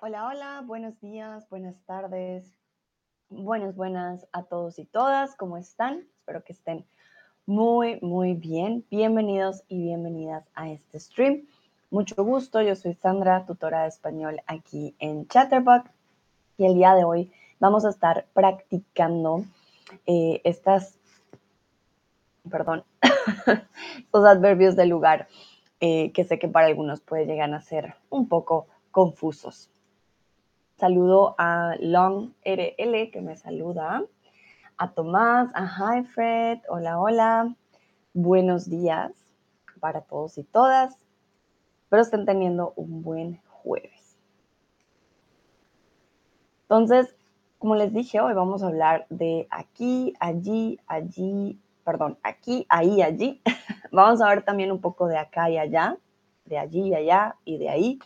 Hola, hola, buenos días, buenas tardes, buenas, buenas a todos y todas, ¿cómo están? Espero que estén muy, muy bien. Bienvenidos y bienvenidas a este stream. Mucho gusto, yo soy Sandra, tutora de español aquí en Chatterbox y el día de hoy vamos a estar practicando eh, estas, perdón, estos adverbios de lugar eh, que sé que para algunos puede llegar a ser un poco confusos. Saludo a Long RL que me saluda, a Tomás, a Hi Fred, hola, hola, buenos días para todos y todas. Espero estén teniendo un buen jueves. Entonces, como les dije, hoy vamos a hablar de aquí, allí, allí, perdón, aquí, ahí, allí. vamos a ver también un poco de acá y allá, de allí y allá y de ahí.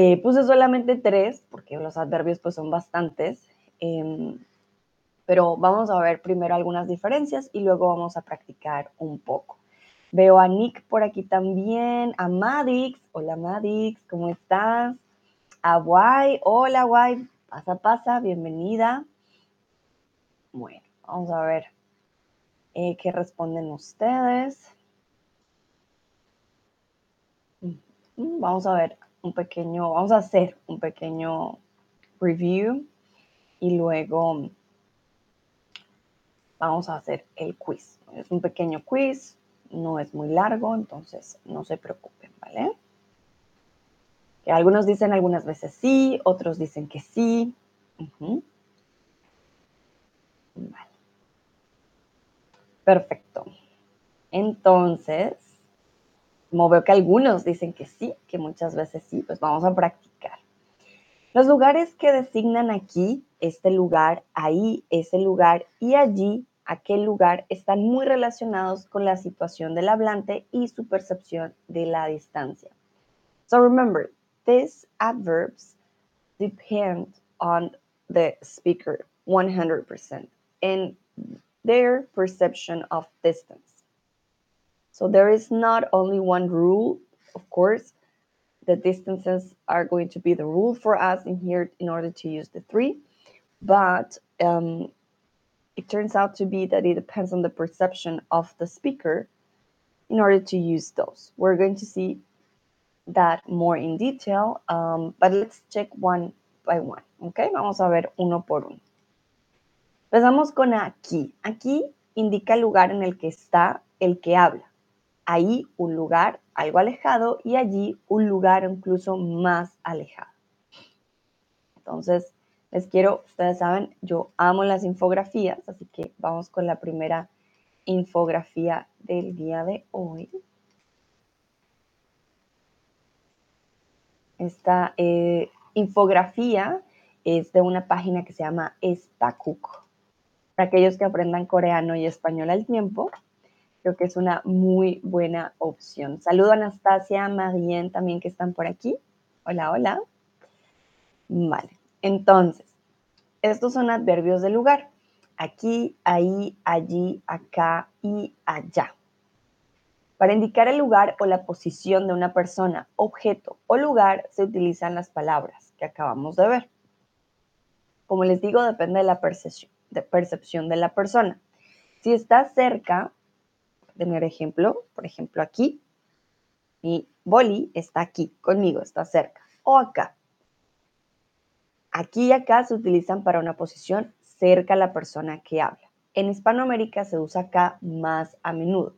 Eh, puse solamente tres, porque los adverbios pues son bastantes, em, pero vamos a ver primero algunas diferencias y luego vamos a practicar un poco. Veo a Nick por aquí también, a Madix, hola Madix, ¿cómo estás? A Guay, hola Guay, pasa, pasa, bienvenida. Bueno, vamos a ver eh, qué responden ustedes. Mm, vamos a ver un pequeño, vamos a hacer un pequeño review y luego vamos a hacer el quiz. Es un pequeño quiz, no es muy largo, entonces no se preocupen, ¿vale? Que algunos dicen algunas veces sí, otros dicen que sí. Vale. Perfecto. Entonces, como veo que algunos dicen que sí, que muchas veces sí, pues vamos a practicar. Los lugares que designan aquí, este lugar, ahí, ese lugar y allí, aquel lugar, están muy relacionados con la situación del hablante y su percepción de la distancia. So remember, these adverbs depend on the speaker 100% and their perception of distance. So there is not only one rule, of course, the distances are going to be the rule for us in here in order to use the three, but um, it turns out to be that it depends on the perception of the speaker in order to use those. We're going to see that more in detail, um, but let's check one by one, okay? Vamos a ver uno por uno. Empezamos con aquí. Aquí indica el lugar en el que está el que habla ahí un lugar algo alejado y allí un lugar incluso más alejado. Entonces, les quiero, ustedes saben, yo amo las infografías, así que vamos con la primera infografía del día de hoy. Esta eh, infografía es de una página que se llama Espakuk. Para aquellos que aprendan coreano y español al tiempo, Creo que es una muy buena opción. Saludo a Anastasia, Marien también que están por aquí. Hola, hola. Vale, entonces, estos son adverbios de lugar. Aquí, ahí, allí, acá y allá. Para indicar el lugar o la posición de una persona, objeto o lugar se utilizan las palabras que acabamos de ver. Como les digo, depende de la percepción de, percepción de la persona. Si está cerca, tener ejemplo, por ejemplo aquí, mi boli está aquí conmigo, está cerca, o acá. Aquí y acá se utilizan para una posición cerca a la persona que habla. En Hispanoamérica se usa acá más a menudo.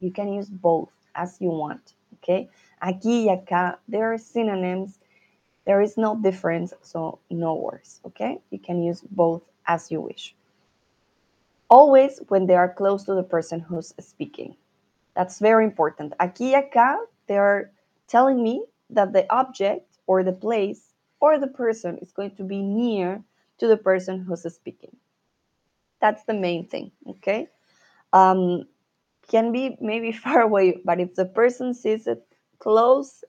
You can use both as you want, okay? Aquí y acá, there are synonyms. There is no difference, so no worries, okay? You can use both as you wish always when they are close to the person who's speaking. That's very important. Aquí y acá, they are telling me that the object or the place or the person is going to be near to the person who's speaking. That's the main thing, okay? Um, can be maybe far away, but if the person sees it close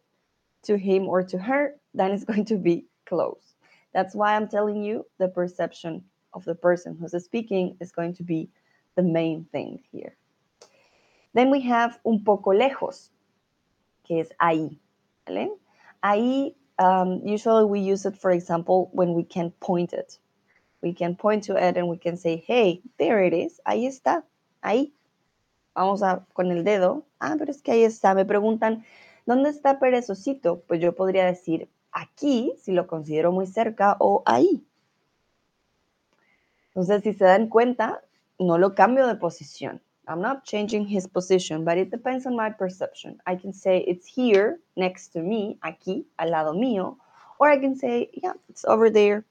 to him or to her, then it's going to be close. That's why I'm telling you the perception of the person who's speaking is going to be the main thing here. Then we have un poco lejos, que es ahí, ¿vale? Ahí um, usually we use it, for example, when we can point it. We can point to it and we can say, hey, there it is, ahí está, ahí. Vamos a con el dedo. Ah, pero es que ahí está. Me preguntan, ¿dónde está Perezocito? Pues yo podría decir aquí, si lo considero muy cerca, o ahí. Entonces, si se dan cuenta, no lo cambio de posición. I'm not changing his position, but it depends on my perception. I can say it's here next to me, aquí, al lado mío, or I can say, yeah, it's over there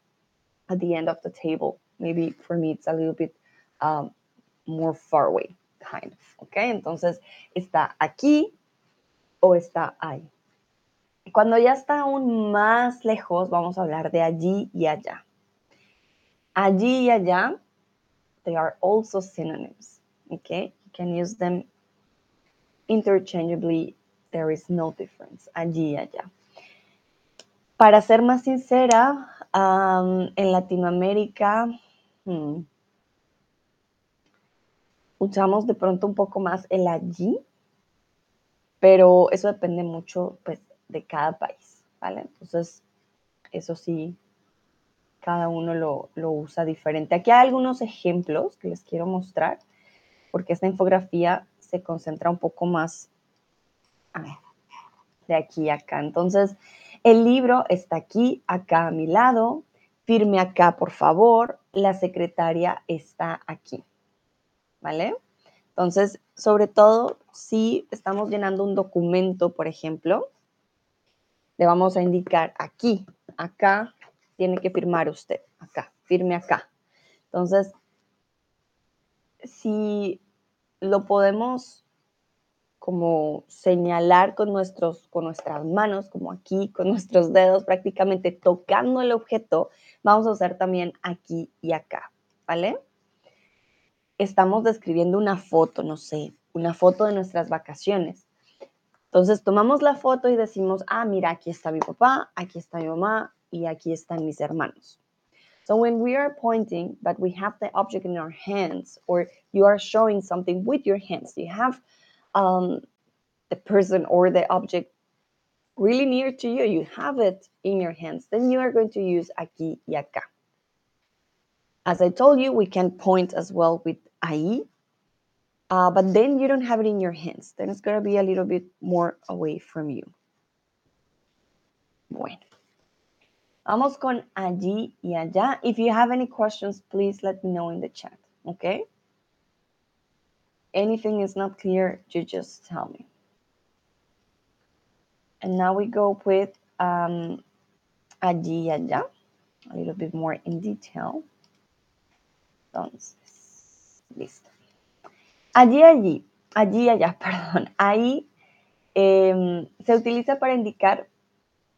at the end of the table. Maybe for me, it's a little bit um, more far away, kind of. Okay, entonces está aquí o está ahí. Cuando ya está aún más lejos, vamos a hablar de allí y allá. Allí y allá, they are also synonyms. Okay, you can use them interchangeably. There is no difference. Allí y allá. Para ser más sincera, um, en Latinoamérica hmm, usamos de pronto un poco más el allí, pero eso depende mucho pues, de cada país, ¿vale? Entonces, eso sí, cada uno lo, lo usa diferente. Aquí hay algunos ejemplos que les quiero mostrar, porque esta infografía se concentra un poco más de aquí a acá. Entonces, el libro está aquí, acá a mi lado. Firme acá, por favor. La secretaria está aquí. ¿Vale? Entonces, sobre todo, si estamos llenando un documento, por ejemplo, le vamos a indicar aquí, acá, tiene que firmar usted, acá, firme acá. Entonces, si lo podemos como señalar con, nuestros, con nuestras manos, como aquí, con nuestros dedos, prácticamente tocando el objeto, vamos a hacer también aquí y acá, ¿vale? Estamos describiendo una foto, no sé, una foto de nuestras vacaciones. Entonces tomamos la foto y decimos, ah, mira, aquí está mi papá, aquí está mi mamá y aquí están mis hermanos. So when we are pointing, but we have the object in our hands, or you are showing something with your hands, you have um, the person or the object really near to you, you have it in your hands, then you are going to use aquí y acá. As I told you, we can point as well with ahí, uh, but then you don't have it in your hands. Then it's going to be a little bit more away from you. Bueno. Vamos con allí y allá. If you have any questions, please let me know in the chat, okay? Anything is not clear, you just tell me. And now we go with um, allí y allá, a little bit more in detail. Entonces, listo. Allí, allí, allí, allá, perdón. Ahí eh, se utiliza para indicar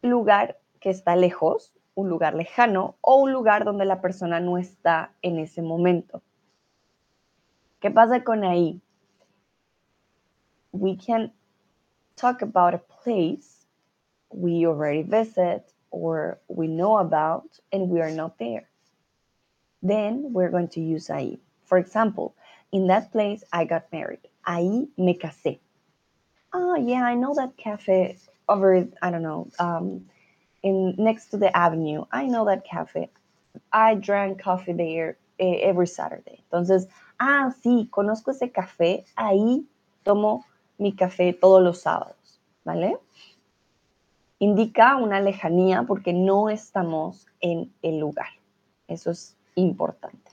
lugar que está lejos, un lugar lejano o un lugar donde la persona no está en ese momento. ¿Qué pasa con ahí? We can talk about a place we already visit or we know about and we are not there. Then we're going to use ahí. For example, in that place I got married. Ahí me casé. Oh, yeah, I know that cafe over, I don't know, um, in next to the avenue. I know that cafe. I drank coffee there eh, every Saturday. Entonces, ah, sí, conozco ese café. Ahí tomo mi café todos los sábados, ¿vale? Indica una lejanía porque no estamos en el lugar. Eso es importante.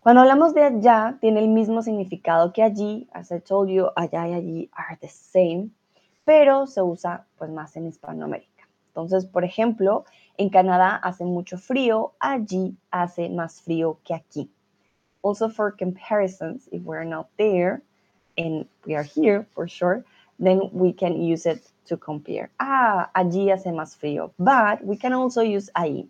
Cuando hablamos de allá, tiene el mismo significado que allí. As I told you, allá y allí are the same, pero se usa pues más en Hispanoamérica. Entonces, por ejemplo, en Canadá hace mucho frío, allí hace más frío que aquí. Also for comparisons, if we're not there and we are here for sure, then we can use it to compare. Ah, allí hace más frío, but we can also use ahí.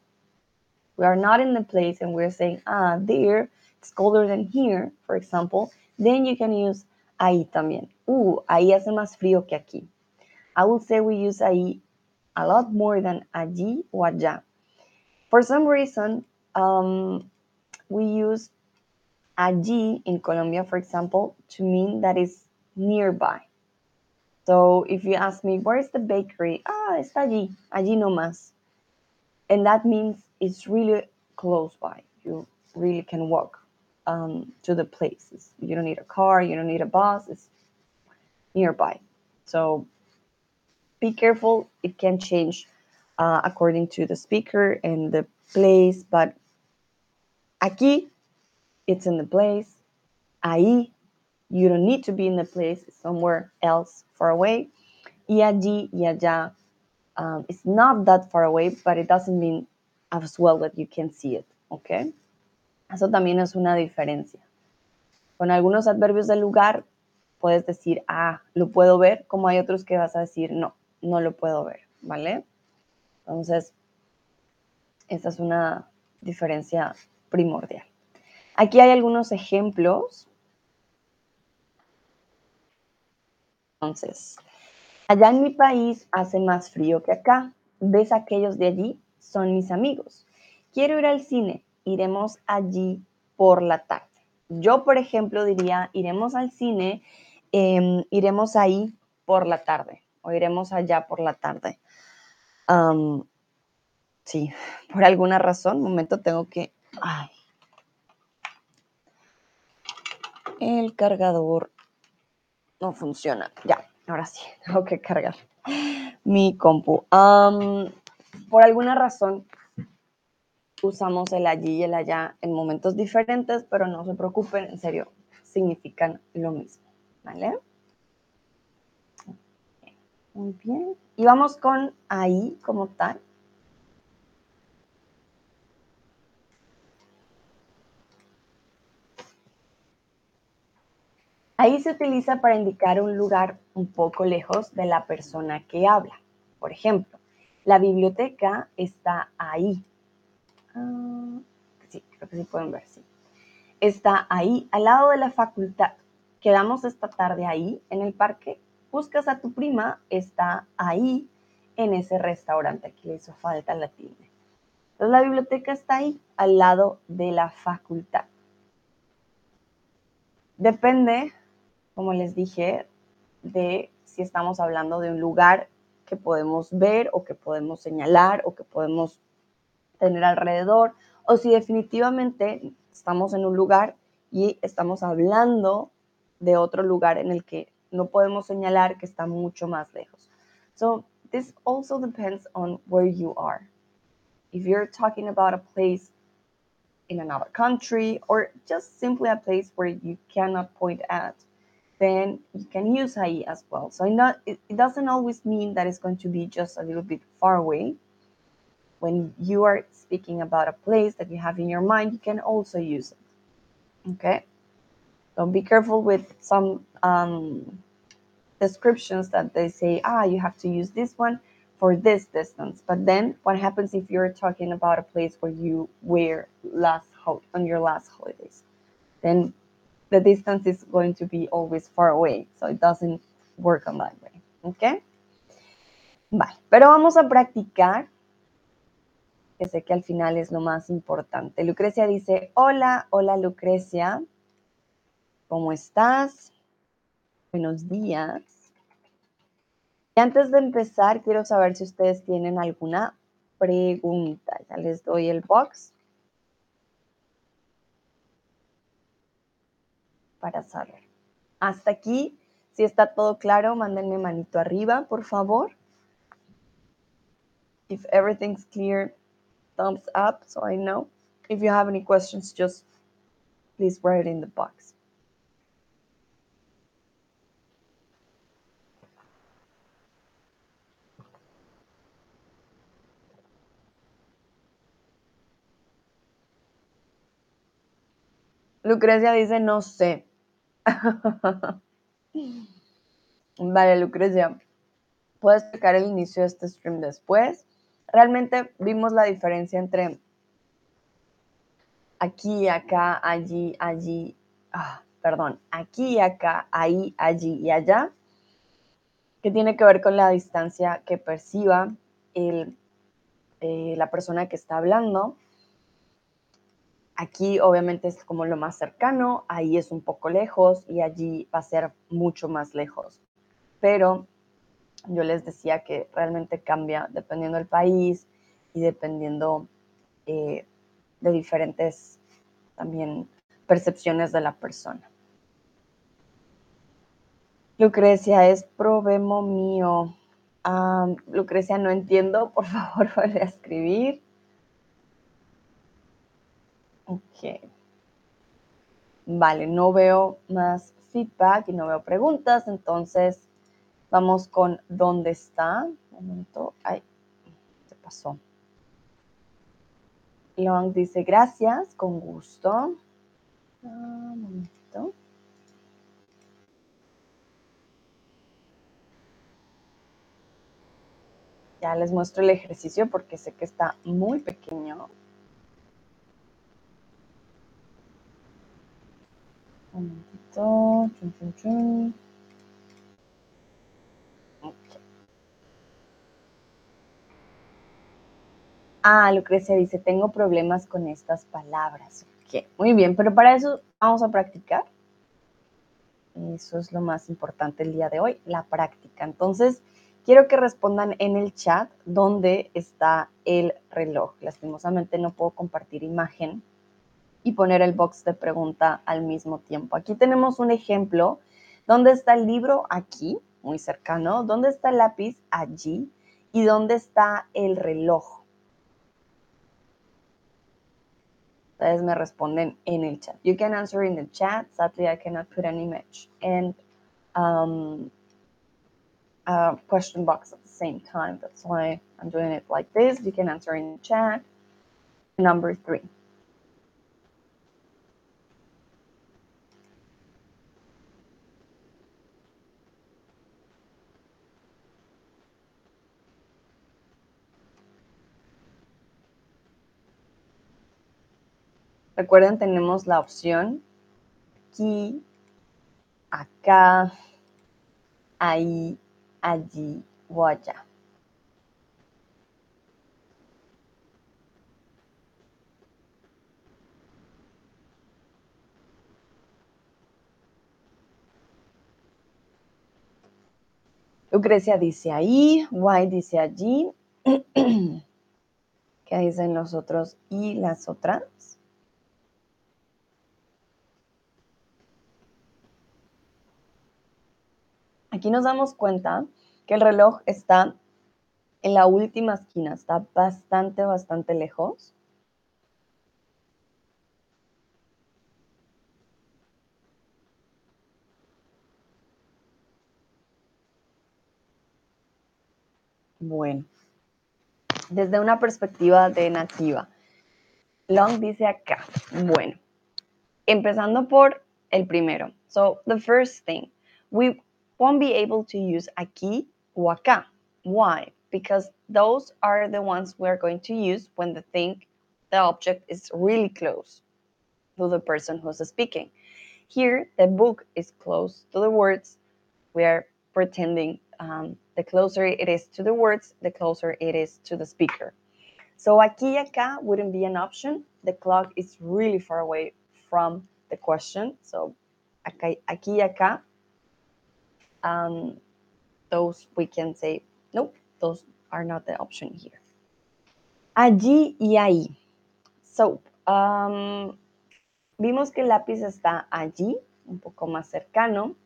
We are not in the place and we're saying, ah, there it's colder than here, for example, then you can use ahí también. Uh, ahí hace más frío que aquí. I would say we use ahí a lot more than allí o allá. For some reason, um, we use allí in Colombia, for example, to mean that is nearby. So if you ask me, where is the bakery? Ah, está allí, allí nomás. And that means it's really close by. You really can walk um, to the places. You don't need a car, you don't need a bus, it's nearby. So be careful, it can change uh, according to the speaker and the place, but aquí, it's in the place. Ahí, you don't need to be in the place, it's somewhere else far away. Y allí y allá, um, it's not that far away, but it doesn't mean as well that you can see it, okay? Eso también es una diferencia. Con algunos adverbios del lugar puedes decir, ah, lo puedo ver, como hay otros que vas a decir, no, no lo puedo ver, ¿vale? Entonces, esa es una diferencia primordial. Aquí hay algunos ejemplos. Entonces, allá en mi país hace más frío que acá. ¿Ves aquellos de allí? Son mis amigos. Quiero ir al cine. Iremos allí por la tarde. Yo, por ejemplo, diría, iremos al cine, em, iremos ahí por la tarde o iremos allá por la tarde. sí, por alguna razón, momento tengo que... Ay. El cargador no funciona. Ya, ahora sí, tengo que cargar mi compu. por alguna razón usamos el allí y el allá en momentos diferentes, pero no se preocupen, en serio, significan lo mismo. ¿Vale? Muy bien. Y vamos con ahí como tal. Ahí se utiliza para indicar un lugar un poco lejos de la persona que habla. Por ejemplo, la biblioteca está ahí. Ah, sí, creo que sí pueden ver, sí. Está ahí, al lado de la facultad. Quedamos esta tarde ahí, en el parque. Buscas a tu prima, está ahí, en ese restaurante. Aquí le hizo falta la tilde. Entonces la biblioteca está ahí, al lado de la facultad. Depende, como les dije, de si estamos hablando de un lugar que podemos ver o que podemos señalar o que podemos tener alrededor, o si definitivamente estamos en un lugar y estamos hablando de otro lugar en el que no podemos señalar que está mucho más lejos. So this also depends on where you are. If you're talking about a place in another country or just simply a place where you cannot point at, then you can use ahí as well. So it, it doesn't always mean that it's going to be just a little bit far away. When you are speaking about a place that you have in your mind, you can also use it. Okay? So be careful with some um, descriptions that they say, ah, you have to use this one for this distance. But then what happens if you're talking about a place where you were last on your last holidays? Then the distance is going to be always far away. So it doesn't work on that way. Okay? Vale, pero vamos a practicar, que sé que al final es lo más importante. Lucrecia dice, hola, hola Lucrecia, ¿cómo estás? Buenos días. Y antes de empezar, quiero saber si ustedes tienen alguna pregunta. Ya les doy el box. Para saber. Hasta aquí, si está todo claro, mándenme manito arriba, por favor. If everything's clear, thumbs up so I know. If you have any questions, just please write it in the box. Lucrecia dice, no sé. vale, Lucrecia, puedes checar el inicio de este stream después. Realmente vimos la diferencia entre aquí, acá, allí, allí, ah, perdón, aquí, acá, ahí, allí y allá, que tiene que ver con la distancia que perciba el, eh, la persona que está hablando Aquí obviamente es como lo más cercano, ahí es un poco lejos y allí va a ser mucho más lejos. Pero yo les decía que realmente cambia dependiendo del país y dependiendo eh, de diferentes también percepciones de la persona. Lucrecia es probemo mío. Ah, Lucrecia, no entiendo, por favor, vuelve a escribir. Ok. Vale, no veo más feedback y no veo preguntas, entonces vamos con dónde está. Un momento, ay, se pasó. Long dice gracias, con gusto. Ah, un momento. Ya les muestro el ejercicio porque sé que está muy pequeño. Un momentito. Chun, chun, chun. Ah, Lucrecia dice, tengo problemas con estas palabras. Muy bien, pero para eso vamos a practicar. Eso es lo más importante el día de hoy, la práctica. Entonces, quiero que respondan en el chat dónde está el reloj. Lastimosamente no puedo compartir imagen y poner el box de pregunta al mismo tiempo. Aquí tenemos un ejemplo. ¿Dónde está el libro? Aquí, muy cercano. ¿Dónde está el lápiz? Allí. ¿Y dónde está el reloj? Ustedes me responden en el chat. You can answer in the chat. Sadly, I cannot put an image and um, a question box at the same time. That's why I'm doing it like this. You can answer in the chat. Number three. Recuerden, tenemos la opción aquí, acá, ahí, allí o allá. Lucrecia dice ahí, White dice allí. ¿Qué dicen los otros y las otras? Aquí nos damos cuenta que el reloj está en la última esquina, está bastante, bastante lejos. Bueno, desde una perspectiva de nativa, Long dice acá, bueno, empezando por el primero. So, the first thing, we won't be able to use aquí o acá. Why? Because those are the ones we're going to use when the thing, the object is really close to the person who's speaking. Here, the book is close to the words. We are pretending um, the closer it is to the words, the closer it is to the speaker. So aquí y acá wouldn't be an option. The clock is really far away from the question. So aquí y acá um, those we can say, nope, those are not the option here. Allí y ahí. So, um, vimos que el lápiz está allí, un poco más cercano.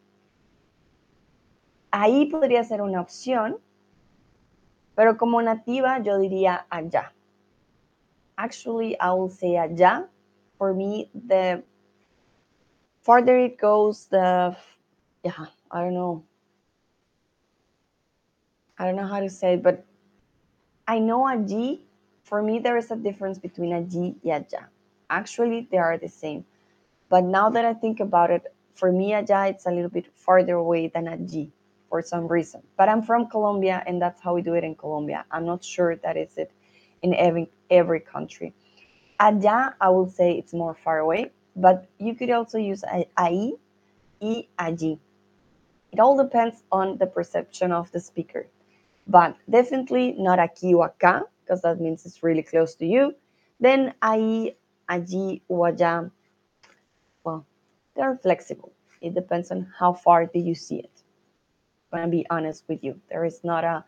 Ahí podría ser una opción, pero como nativa yo diría allá. Actually, I will say allá. For me, the farther it goes, the, yeah, I don't know. I don't know how to say it, but I know allí. For me, there is a difference between allí y allá. Actually, they are the same. But now that I think about it, for me, allá, it's a little bit farther away than allí for some reason. But I'm from Colombia, and that's how we do it in Colombia. I'm not sure that is it in every, every country. Allá, I will say it's more far away, but you could also use ahí. It all depends on the perception of the speaker, but definitely not aquí o acá, because that means it's really close to you. Then ahí, allí o allá, well, they're flexible. It depends on how far do you see it. I'm gonna be honest with you. There is not a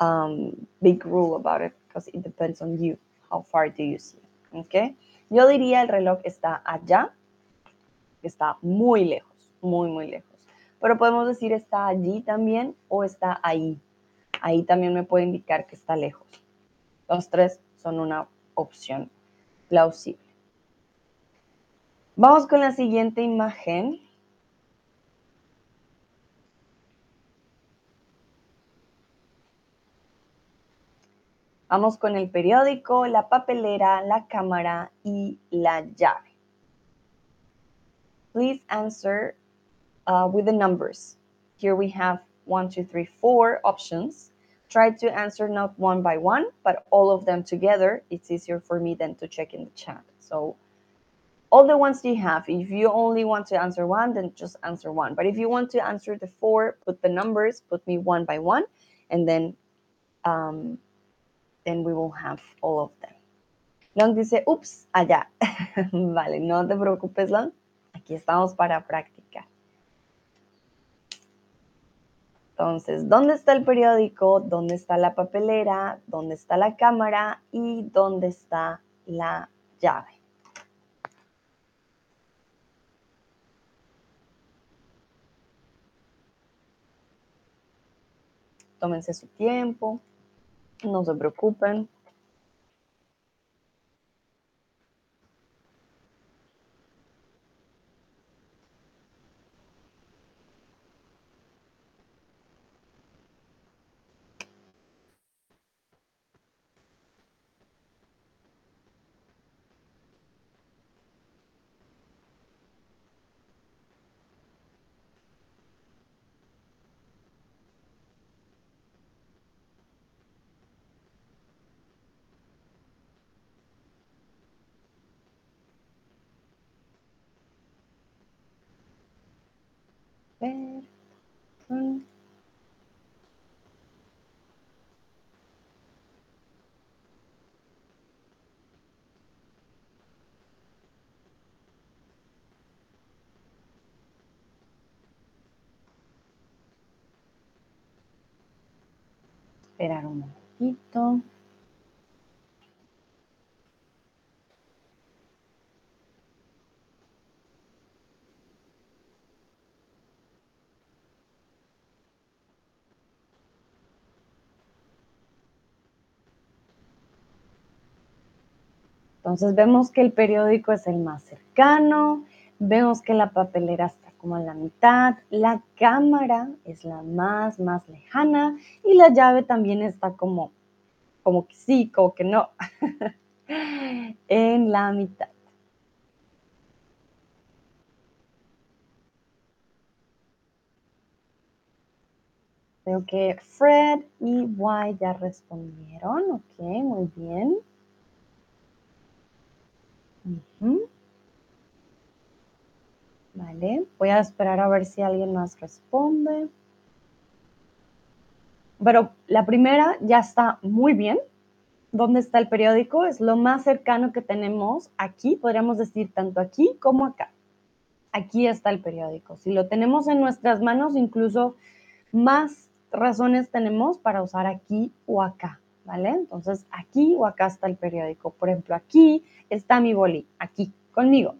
um, big rule about it because it depends on you. How far do you see? It, Okay. Yo diría el reloj está allá, está muy lejos, muy, muy lejos. Pero podemos decir está allí también o está ahí. Ahí también me puede indicar que está lejos. Los tres son una opción plausible. Vamos con la siguiente imagen. Vamos con el periódico, la papelera, la cámara y la llave. Please answer uh, with the numbers. Here we have one, two, three, four options. Try to answer not one by one, but all of them together. It's easier for me than to check in the chat. So all the ones you have, if you only want to answer one, then just answer one. But if you want to answer the four, put the numbers, put me one by one, and then um, then we will have all of them. Long dice, ups, allá. vale, no te preocupes, Long. Aquí estamos para practicar. Entonces, ¿dónde está el periódico? ¿Dónde está la papelera? ¿Dónde está la cámara? ¿Y dónde está la llave? Tómense su tiempo. No se preocupen. Esperar un momentito. Entonces vemos que el periódico es el más cercano, vemos que la papelera está como a la mitad, la cámara es la más, más lejana y la llave también está como, como que sí, como que no, en la mitad. Veo que Fred y Y ya respondieron. Ok, muy bien. Vale, voy a esperar a ver si alguien más responde. Pero la primera ya está muy bien. ¿Dónde está el periódico? Es lo más cercano que tenemos aquí, podríamos decir tanto aquí como acá. Aquí está el periódico. Si lo tenemos en nuestras manos, incluso más razones tenemos para usar aquí o acá. ¿Vale? Entonces, aquí o acá está el periódico. Por ejemplo, aquí está mi boli, aquí, conmigo.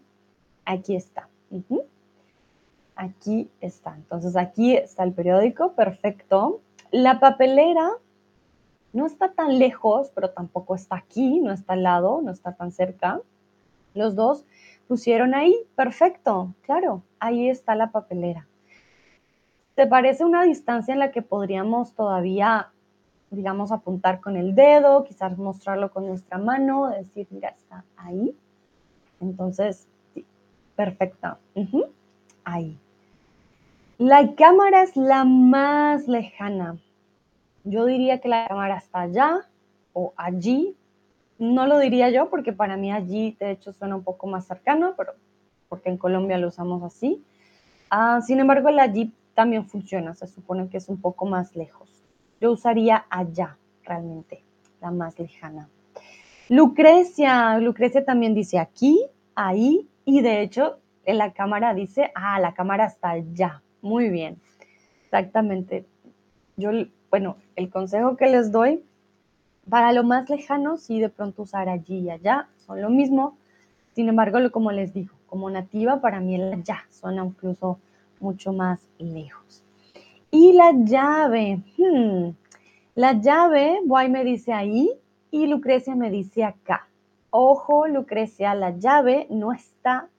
Aquí está. Aquí está. Entonces, aquí está el periódico, perfecto. La papelera no está tan lejos, pero tampoco está aquí, no está al lado, no está tan cerca. Los dos pusieron ahí, perfecto, claro, ahí está la papelera. ¿Te parece una distancia en la que podríamos todavía digamos, apuntar con el dedo, quizás mostrarlo con nuestra mano, decir, mira, está ahí. Entonces, sí, perfecto. Ahí. La cámara es la más lejana. Yo diría que la cámara está allá o allí. No lo diría yo porque para mí allí, de hecho, suena un poco más cercano, pero porque en Colombia lo usamos así. Ah, sin embargo, el allí también funciona, se supone que es un poco más lejos. Yo usaría allá, realmente, la más lejana. Lucrecia, Lucrecia también dice aquí, ahí, y de hecho en la cámara dice, ah, la cámara está allá. Muy bien, exactamente. yo, bueno, el consejo que les doy, para lo más lejano, sí de pronto usar allí y allá, son lo mismo. Sin embargo, como les digo, como nativa, para mí el allá suena incluso mucho más lejos. Y la llave, hmm, la llave, Boy me dice ahí y Lucrecia me dice acá. Ojo, Lucrecia, la llave no está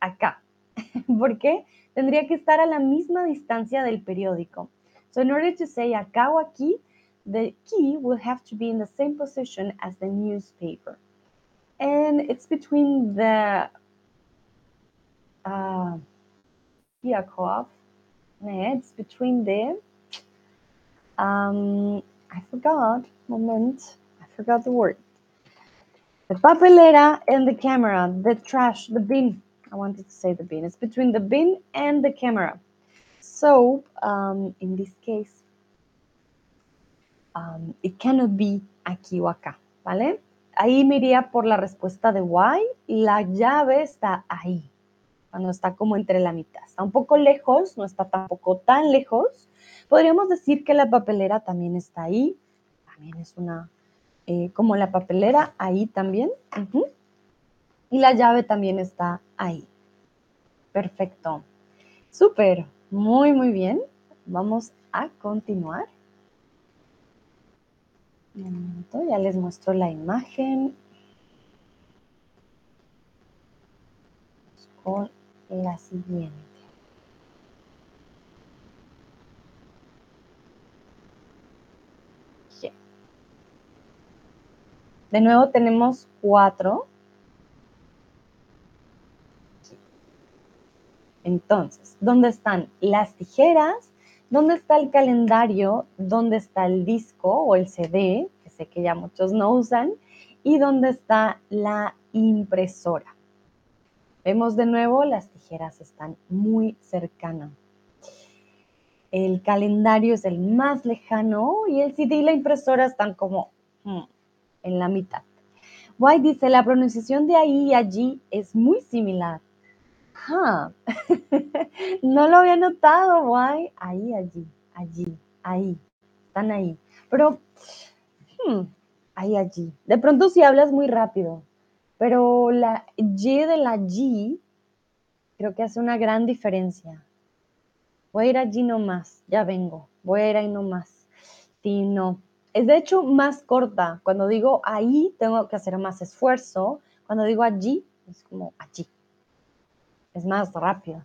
acá. ¿Por qué? Tendría que estar a la misma distancia del periódico. So in order to say acá o aquí, the key will have to be in the same position as the newspaper. And it's between the uh, it's between the, um, I forgot, moment, I forgot the word. The papelera and the camera, the trash, the bin. I wanted to say the bin. It's between the bin and the camera. So, um, in this case, um, it cannot be aquí o acá, ¿vale? Ahí me iría por la respuesta de why. La llave está ahí, cuando está como entre la mitad. Está un poco lejos, no está tampoco tan lejos. Podríamos decir que la papelera también está ahí. También es una, eh, como la papelera, ahí también. Y la llave también está ahí. Perfecto. Súper. Muy, muy bien. Vamos a continuar. Un momento, ya les muestro la imagen. Con la siguiente. De nuevo tenemos cuatro. Entonces, ¿dónde están las tijeras? ¿Dónde está el calendario? ¿Dónde está el disco o el CD? Que sé que ya muchos no usan. ¿Y dónde está la impresora? Vemos de nuevo, las tijeras están muy cercanas. El calendario es el más lejano y el CD y la impresora están como hmm, en la mitad. White dice, la pronunciación de ahí y allí es muy similar. no lo había notado, guay. Ahí, allí, allí, ahí. Están ahí. Pero, hmm, ahí, allí. De pronto si hablas muy rápido, pero la Y de la G creo que hace una gran diferencia. Voy a ir allí nomás, ya vengo. Voy a ir ahí nomás. Sí, no. Es de hecho más corta. Cuando digo ahí, tengo que hacer más esfuerzo. Cuando digo allí, es como allí es más rápido.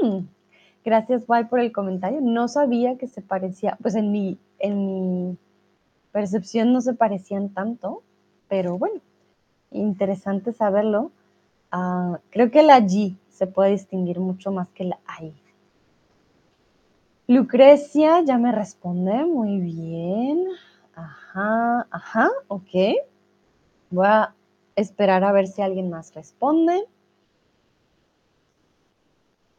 Hmm, gracias, Guay, por el comentario. No sabía que se parecía, pues en mi, en percepción no se parecían tanto, pero bueno, interesante saberlo. Ah, creo que la G se puede distinguir mucho más que la I. Lucrecia ya me responde muy bien. Ajá, ajá, ok. Voy a esperar a ver si alguien más responde.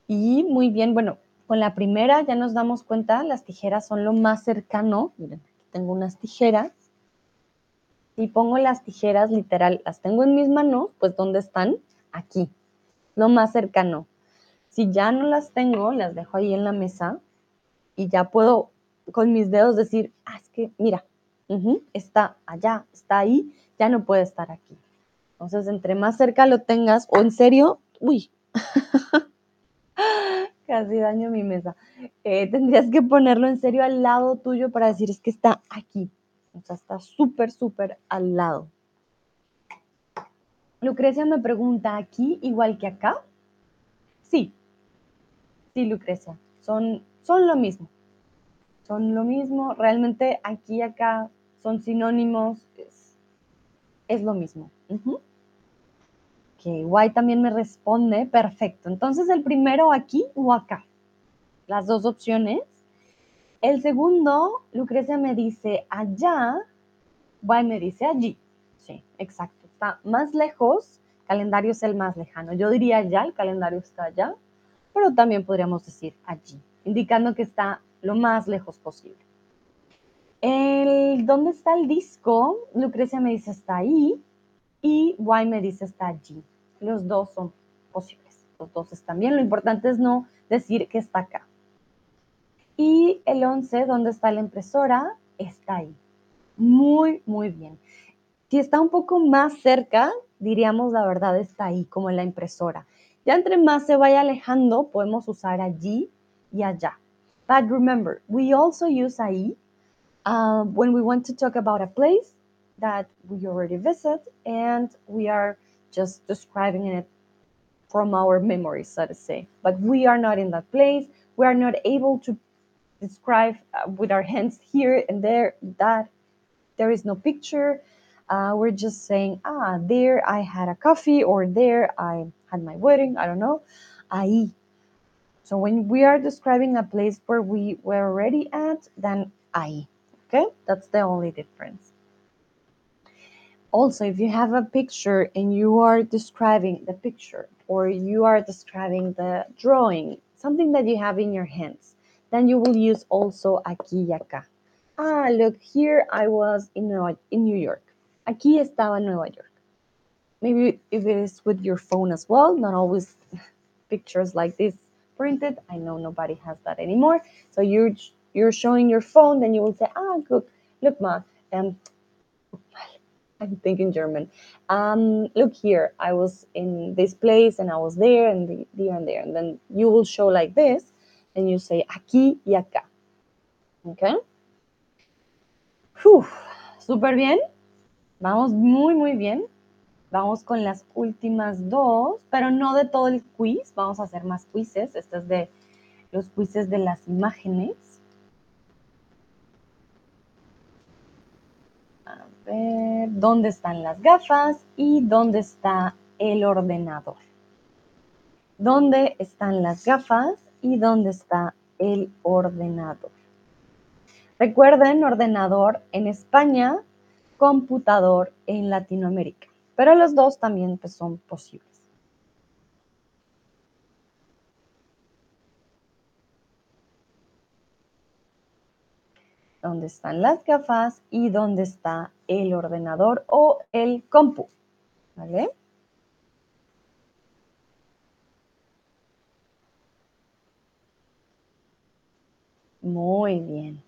Y muy bien, bueno, con la primera ya nos damos cuenta, las tijeras son lo más cercano. Miren, aquí tengo unas tijeras. Y pongo las tijeras, literal, las tengo en mis manos, pues ¿dónde están? Aquí, lo más cercano. Si ya no las tengo, las dejo ahí en la mesa y ya puedo con mis dedos decir, ah, es que mira, está allá, está ahí, ya no puede estar aquí. Entonces, entre más cerca lo tengas, o en serio, uy, Casi daño mi mesa. Eh, tendrías que ponerlo en serio al lado tuyo para decir es que está aquí. O sea, está súper, súper al lado. Lucrecia me pregunta, ¿aquí igual que acá? Sí. Sí, Lucrecia. Son, son lo mismo. Son lo mismo. Realmente aquí y acá son sinónimos. Es, lo mismo. Que Y también me responde, perfecto. Entonces el primero aquí o acá. Las dos opciones. El segundo, Lucrecia me dice allá, Y me dice allí. Sí, exacto. Está más lejos, calendario es el más lejano. Yo diría allá, el calendario está allá, pero también podríamos decir allí, indicando que está lo más lejos posible. El, ¿Dónde está el disco? Lucrecia me dice está ahí y Y me dice está allí los dos son posibles, los dos están bien. Lo importante es no decir que está acá. Y el 11, ¿dónde está la impresora? Está ahí. Muy, muy bien. Si está un poco más cerca, diríamos la verdad está ahí, como en la impresora. Ya entre más se vaya alejando, podemos usar allí y allá. But remember, we also use ahí uh, when we want to talk about a place that we already visit and we are just describing it from our memory, so to say. But we are not in that place. We are not able to describe uh, with our hands here and there that there is no picture. Uh, we're just saying, ah, there I had a coffee, or there I had my wedding. I don't know. Ahí. So when we are describing a place where we were already at, then ahí. Okay, that's the only difference. Also, if you have a picture and you are describing the picture, or you are describing the drawing, something that you have in your hands, then you will use also aquí y acá. Ah, look, here I was in, Nueva, in New York. Aquí estaba Nueva York. Maybe if it is with your phone as well, not always pictures like this printed. I know nobody has that anymore. So you're you're showing your phone, then you will say, ah, look, look, ma, um, I'm thinking German. Um, look here, I was in this place and I was there and the, there and there. And then you will show like this, and you say aquí y acá. Okay? Súper bien. Vamos muy, muy bien. Vamos con las últimas dos, pero no de todo el quiz. Vamos a hacer más quizzes. Este es de los quizzes de las imágenes. A ver, ¿dónde están las gafas y dónde está el ordenador? ¿Dónde están las gafas y dónde está el ordenador? Recuerden, ordenador en España, computador en Latinoamérica. Pero los dos también pues, son posibles. ¿Dónde están las gafas y dónde está el ordenador o el compu? ¿Vale? Muy bien.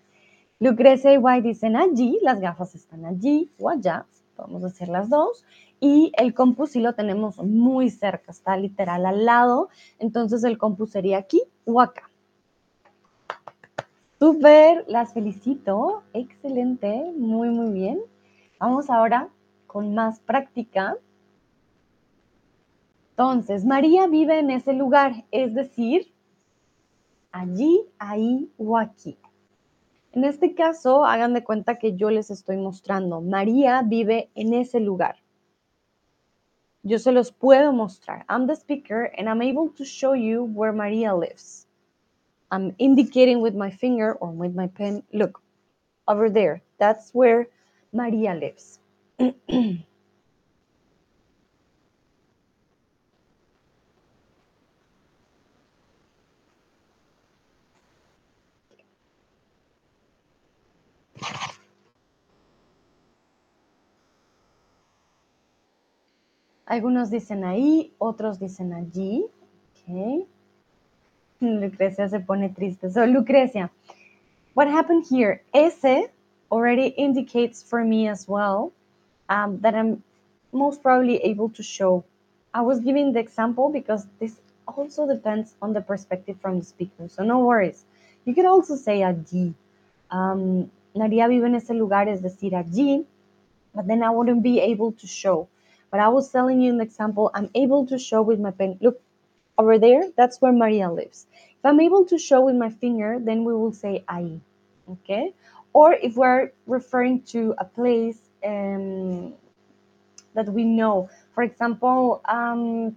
Lucrecia y White dicen allí, las gafas están allí o allá, podemos decir las dos. Y el compu sí lo tenemos muy cerca, está literal al lado, entonces el compu sería aquí o acá. Súper, las felicito, excelente, muy, muy bien. Vamos ahora con más práctica. Entonces, María vive en ese lugar, es decir, allí, ahí o aquí. En este caso, hagan de cuenta que yo les estoy mostrando, María vive en ese lugar. Yo se los puedo mostrar. I'm the speaker and I'm able to show you where Maria lives. I'm indicating with my finger or with my pen, look, over there. That's where Maria lives. Algunos dicen ahí, otros dicen allí. Okay. Lucrecia se pone triste. So, Lucrecia, what happened here? Ese already indicates for me as well um, that I'm most probably able to show. I was giving the example because this also depends on the perspective from the speaker. So, no worries. You could also say allí. Um, María vive en ese lugar, es decir, allí, but then I wouldn't be able to show. But I was telling you an example, I'm able to show with my pen, look, over there, that's where Maria lives. If I'm able to show with my finger, then we will say ahí, okay? Or if we're referring to a place um, that we know, for example, um,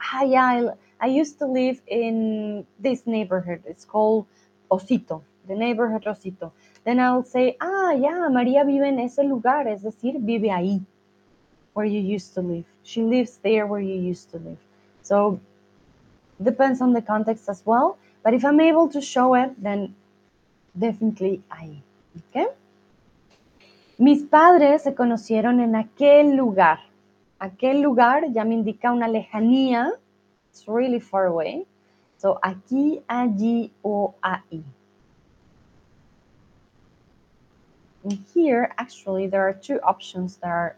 I, I used to live in this neighborhood. It's called Osito, the neighborhood Osito. Then I'll say, ah, yeah, María vive en ese lugar, es decir, vive ahí, where you used to live. She lives there where you used to live. So depends on the context as well. But if I'm able to show it, then definitely ahí. Okay? Mis padres se conocieron en aquel lugar. Aquel lugar ya me indica una lejanía. It's really far away. So aquí, allí o ahí. And here, actually, there are two options that are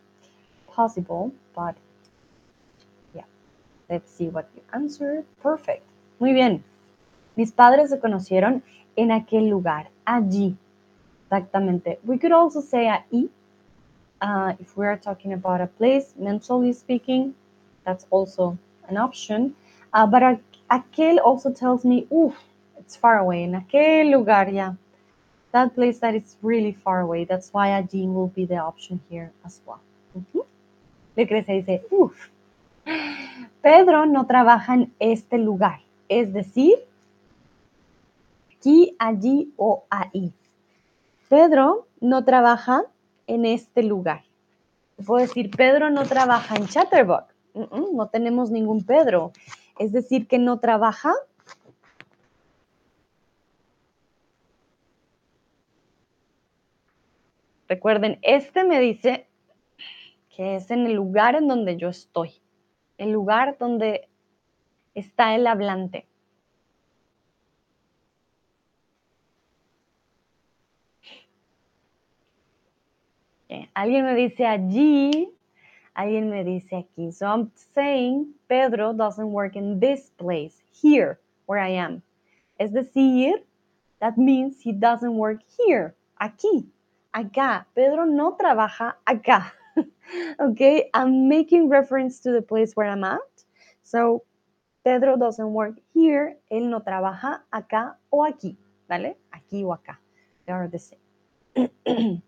possible, but yeah, let's see what you answer. Perfect. Muy bien. Mis padres se conocieron en aquel lugar, allí. Exactamente. We could also say ahí, uh, if we are talking about a place, mentally speaking, that's also an option. Uh, but aquel also tells me, oof, it's far away. En aquel lugar, yeah. That place that is really far away. That's why allí will be the option here as well. -huh. Lucrecia dice, uff, Pedro no trabaja en este lugar. Es decir, aquí, allí o ahí. Pedro no trabaja en este lugar. Puedo decir, Pedro no trabaja en Chatterbox. no tenemos ningún Pedro. Es decir, que no trabaja. Recuerden, este me dice que es en el lugar en donde yo estoy. El lugar donde está el hablante. Alguien me dice allí, alguien me dice aquí. So I'm saying Pedro doesn't work in this place, here, where I am. Es decir, that means he doesn't work here, aquí, acá. Pedro no trabaja acá. okay, I'm making reference to the place where I'm at. So Pedro doesn't work here, él no trabaja acá o aquí, ¿vale? Aquí o acá. They are the same.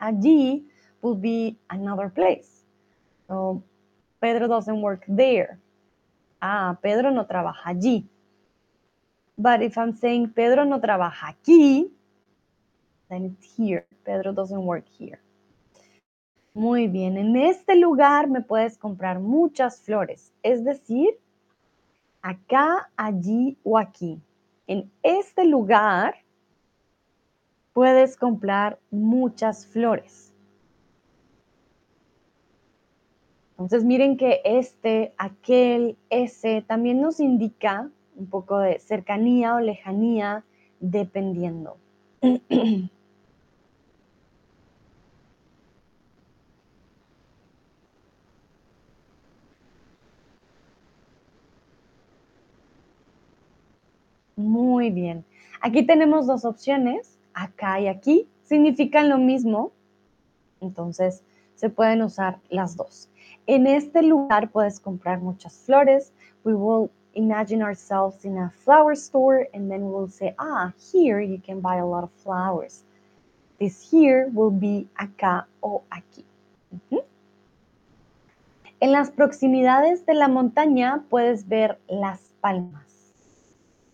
allí will be another place. So, Pedro doesn't work there. Ah, Pedro no trabaja allí. But if I'm saying Pedro no trabaja aquí, then it's here. Pedro doesn't work here. Muy bien, en este lugar me puedes comprar muchas flores, es decir, acá, allí o aquí. En este lugar puedes comprar muchas flores. Entonces miren que este, aquel, ese también nos indica un poco de cercanía o lejanía dependiendo. Muy bien. Aquí tenemos dos opciones acá y aquí significan lo mismo, entonces se pueden usar las dos. En este lugar puedes comprar muchas flores. We will imagine ourselves in a flower store and then we'll say, ah, here you can buy a lot of flowers. This here will be acá o aquí. En las proximidades de la montaña puedes ver las palmas.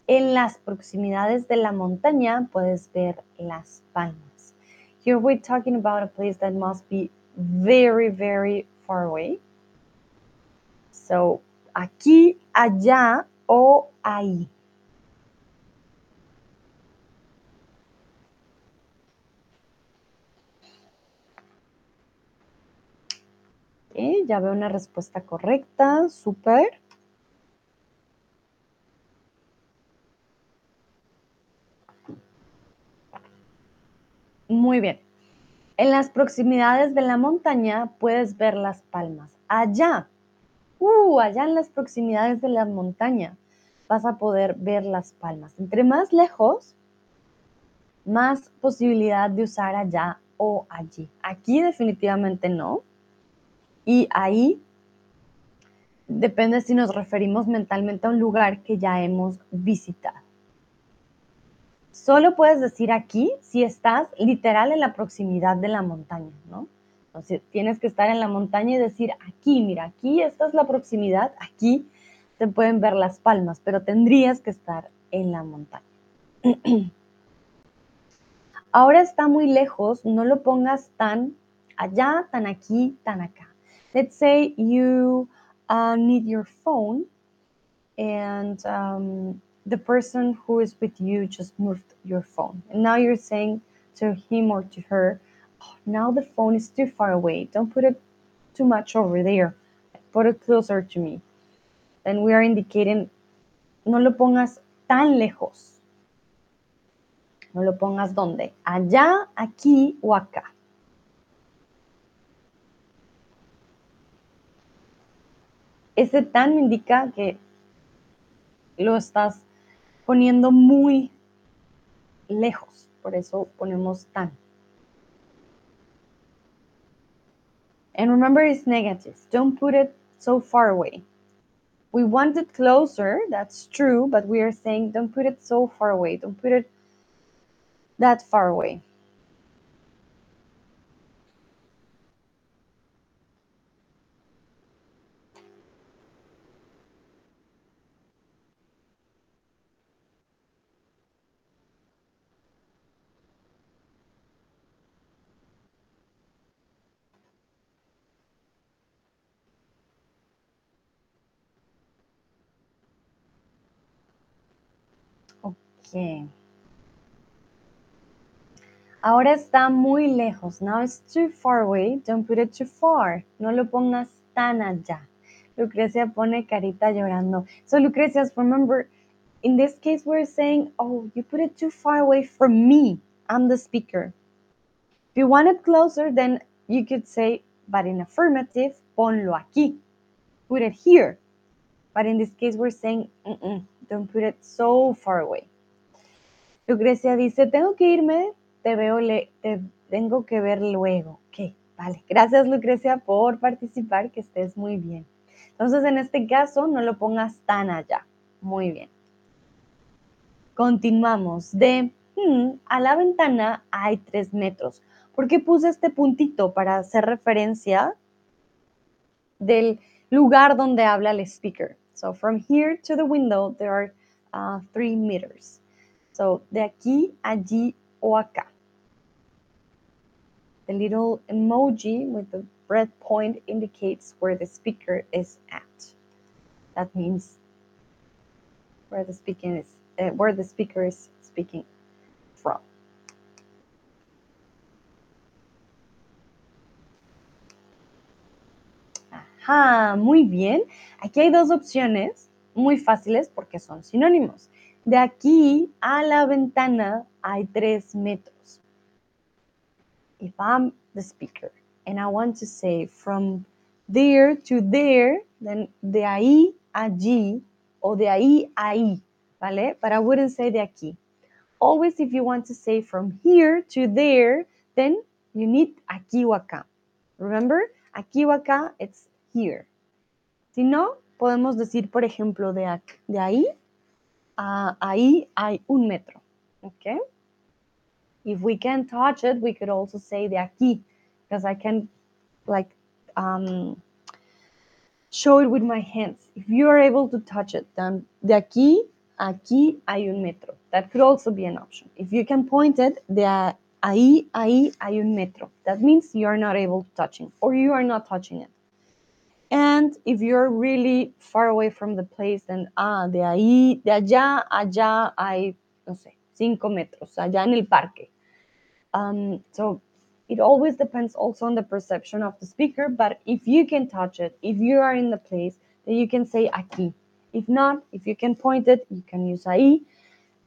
En las proximidades de la montaña puedes ver las palmas. Here we're talking about a place that must be very, very far away. So, aquí, allá o ahí. ya veo una respuesta correcta, súper. Muy bien. En las proximidades de la montaña puedes ver las palmas. Allá, uh, allá en las proximidades de la montaña vas a poder ver las palmas. Entre más lejos, más posibilidad de usar allá o allí. Aquí definitivamente no. Y ahí depende si nos referimos mentalmente a un lugar que ya hemos visitado. Solo puedes decir aquí si estás literal en la proximidad de la montaña, ¿no? Entonces tienes que estar en la montaña y decir aquí, mira, aquí esta es la proximidad, aquí se pueden ver las palmas, pero tendrías que estar en la montaña. Ahora está muy lejos, no lo pongas tan allá, tan aquí, tan acá. Let's say you uh, need your phone and um, the person who is with you just moved your phone. And now you're saying to him or to her, oh, now the phone is too far away. Don't put it too much over there. Put it closer to me. Then we are indicating, no lo pongas tan lejos. No lo pongas donde. Allá, aquí o acá. Ese tan me indica que lo estás poniendo muy lejos. Por eso ponemos tan. And remember, it's negative. Don't put it so far away. We want it closer, that's true, but we are saying don't put it so far away. Don't put it that far away. Ahora está muy lejos. Now it's too far away. Don't put it too far. No lo pongas tan allá. Lucrecia pone carita llorando. So Lucrecia, remember, in this case we're saying, oh, you put it too far away from me. I'm the speaker. If you want it closer, then you could say, but in affirmative, ponlo aquí. Put it here. But in this case, we're saying, don't put it so far away. Lucrecia dice, tengo que irme, te veo, le te tengo que ver luego. Ok, vale. Gracias, Lucrecia, por participar, que estés muy bien. Entonces, en este caso, no lo pongas tan allá. Muy bien. Continuamos. De hmm, a la ventana hay tres metros. ¿Por qué puse este puntito? Para hacer referencia del lugar donde habla el speaker. So from here to the window, there are uh, three meters. So de aquí, allí o acá. The little emoji with the red point indicates where the speaker is at. That means where the speaking is, uh, where the speaker is speaking from. Ajá, muy bien. Aquí hay dos opciones muy fáciles porque son sinónimos. De aquí a la ventana hay tres metros. If I'm the speaker and I want to say from there to there, then de ahí allí o de ahí ahí, ¿vale? But I wouldn't say de aquí. Always if you want to say from here to there, then you need aquí o acá. Remember, aquí o acá, it's here. Si no, podemos decir, por ejemplo, de, de ahí a ahí hay un metro. Okay? If we can touch it, we could also say de aquí, because I can like um, show it with my hands. If you are able to touch it, then de aquí, aquí hay un metro. That could also be an option. If you can point it, de ahí, ahí hay un metro. That means you are not able to touching or you are not touching it. And if you're really far away from the place, then, ah, de ahí, de allá, allá hay, no sé, cinco metros, allá en el parque. Um, so it always depends also on the perception of the speaker, but if you can touch it, if you are in the place, then you can say aquí. If not, if you can point it, you can use ahí,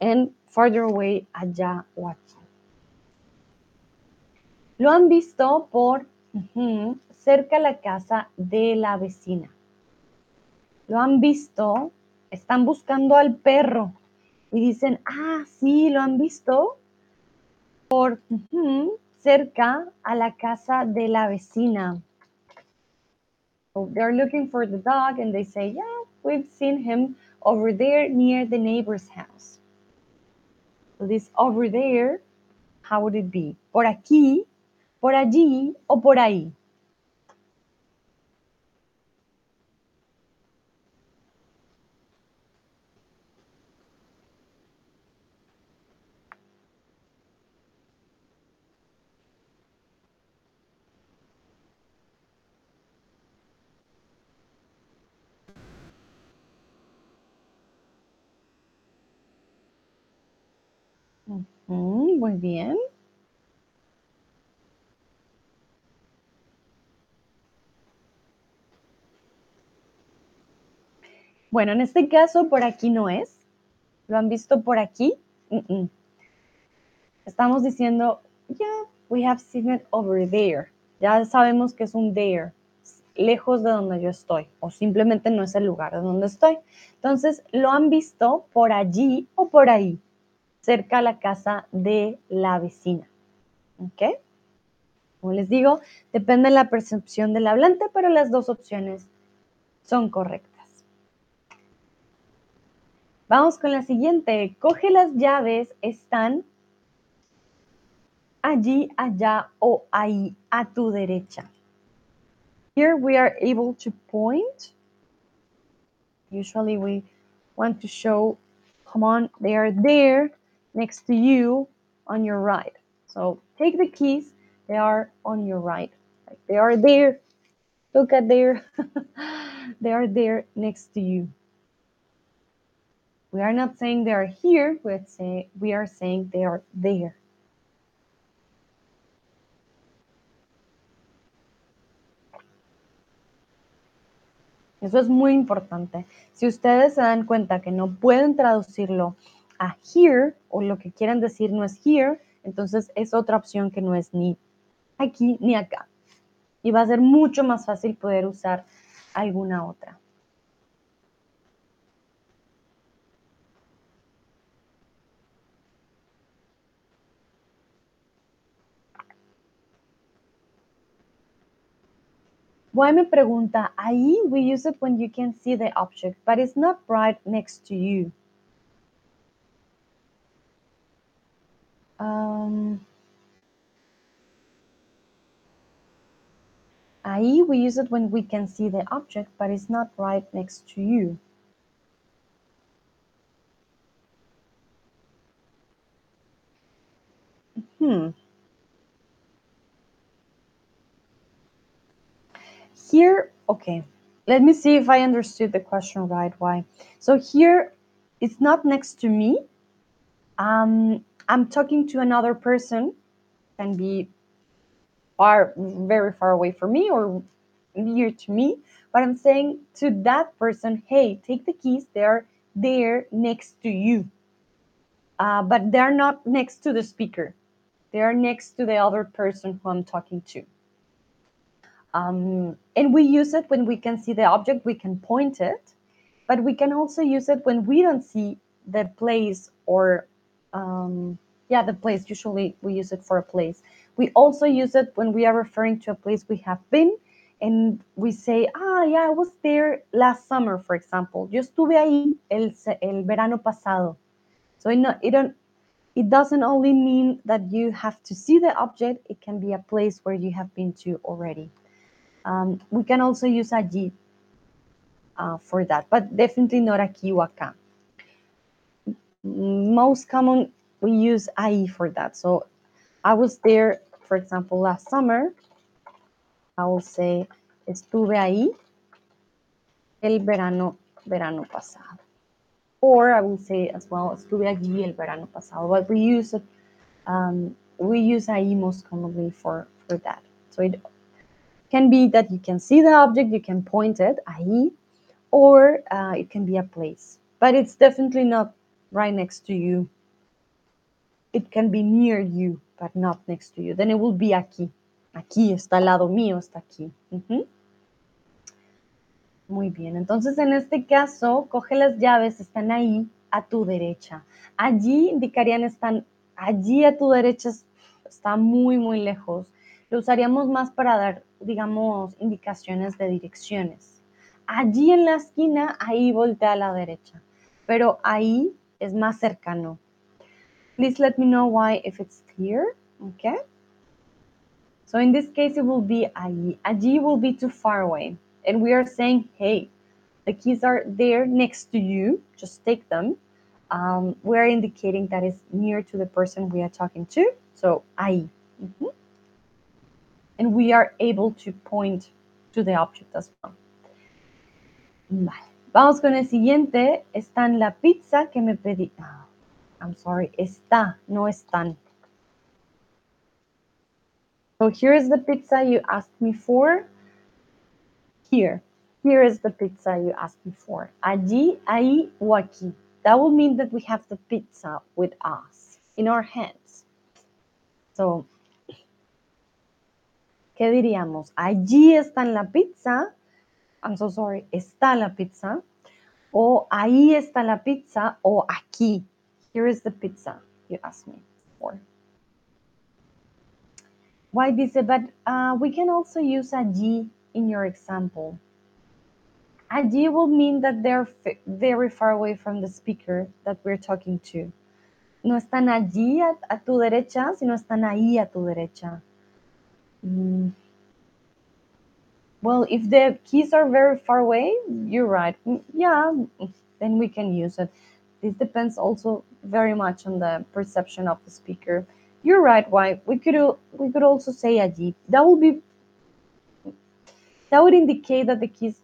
and farther away, allá o. Lo han visto por uh -huh, cerca la casa de la vecina. ¿Lo han visto? Están buscando al perro y dicen, ah, sí, lo han visto por cerca a la casa de la vecina. So they're looking for the dog and they say, yeah, we've seen him over there near the neighbor's house. So this over there, how would it be? Por aquí, por allí o por ahí. Mm, muy bien. Bueno, en este caso por aquí no es. ¿Lo han visto por aquí? Estamos diciendo, yeah, we have seen it over there. Ya sabemos que es un there, lejos de donde yo estoy, o simplemente no es el lugar de donde estoy. Entonces, lo han visto por allí o por ahí, cerca a la casa de la vecina. ¿Ok? Como les digo, depende de la percepción del hablante, pero las dos opciones son correctas. Vamos con la siguiente. Coge las llaves, están allí, allá o ahí, a tu derecha. Here we are able to point. Usually we want to show, come on, they are there next to you on your right. So take the keys, they are on your right. Like they are there. Look at there. they are there next to you. We are not saying they are here, we're say, we are saying they are there. Eso es muy importante. Si ustedes se dan cuenta que no pueden traducirlo a here o lo que quieren decir no es here, entonces es otra opción que no es ni aquí ni acá. Y va a ser mucho más fácil poder usar alguna otra. Why me pregunta, ahí we use it when you can see the object, but it's not right next to you. Um, ahí we use it when we can see the object, but it's not right next to you. Hmm. Here, okay, let me see if I understood the question right. Why? So here, it's not next to me. Um, I'm talking to another person, can be far, very far away from me or near to me, but I'm saying to that person, hey, take the keys, they're there next to you. Uh, but they're not next to the speaker. They are next to the other person who I'm talking to. Um, and we use it when we can see the object, we can point it, but we can also use it when we don't see the place or, um, yeah, the place. Usually we use it for a place. We also use it when we are referring to a place we have been and we say, ah, yeah, I was there last summer, for example. Yo estuve ahí el, el verano pasado. So it, it, don't, it doesn't only mean that you have to see the object, it can be a place where you have been to already. Um, we can also use allí uh, for that, but definitely not aquí o acá. Most common, we use ahí for that. So I was there, for example, last summer. I will say, estuve ahí el verano, verano pasado. Or I will say as well, estuve allí el verano pasado. But we use it, um, we use ahí most commonly for, for that. So it can be that you can see the object, you can point it, ahí, or uh, it can be a place. But it's definitely not right next to you. It can be near you, but not next to you. Then it will be aquí. Aquí está al lado mío, está aquí. Uh. Muy bien, entonces en este caso, coge las llaves, están ahí a tu derecha. Allí indicarían están allí a tu derecha, está muy, muy lejos. Lo usaríamos más para dar, digamos, indicaciones de direcciones. Allí en la esquina, ahí voltea a la derecha, pero ahí es más cercano. Please let me know why if it's here, okay? So in this case, it will be allí. Allí will be too far away. And we are saying, hey, the keys are there next to you, just take them. Um, we're indicating that it's near to the person we are talking to. So ahí. Mm -hmm. And we are able to point to the object as well. Vale. Vamos con el siguiente. Está en la pizza que me pedí. Oh, I'm sorry. Está, no están. So here is the pizza you asked me for. Here. Here is the pizza you asked me for. Allí, ahí o aquí. That will mean that we have the pizza with us in our hands. So, ¿qué diríamos? Allí está la pizza. I'm so sorry. Está la pizza. O ahí está la pizza. O aquí. Here is the pizza you asked me for. Why dice, but uh, we can also use allí in your example. Allí will mean that they're very far away from the speaker that we're talking to. No están allí a, a tu derecha, sino están ahí a tu derecha. Mm. Well, if the keys are very far away, you're right. Mm, yeah, then we can use it. This depends also very much on the perception of the speaker. You're right, why we could we could also say allí. That would be that would indicate that the keys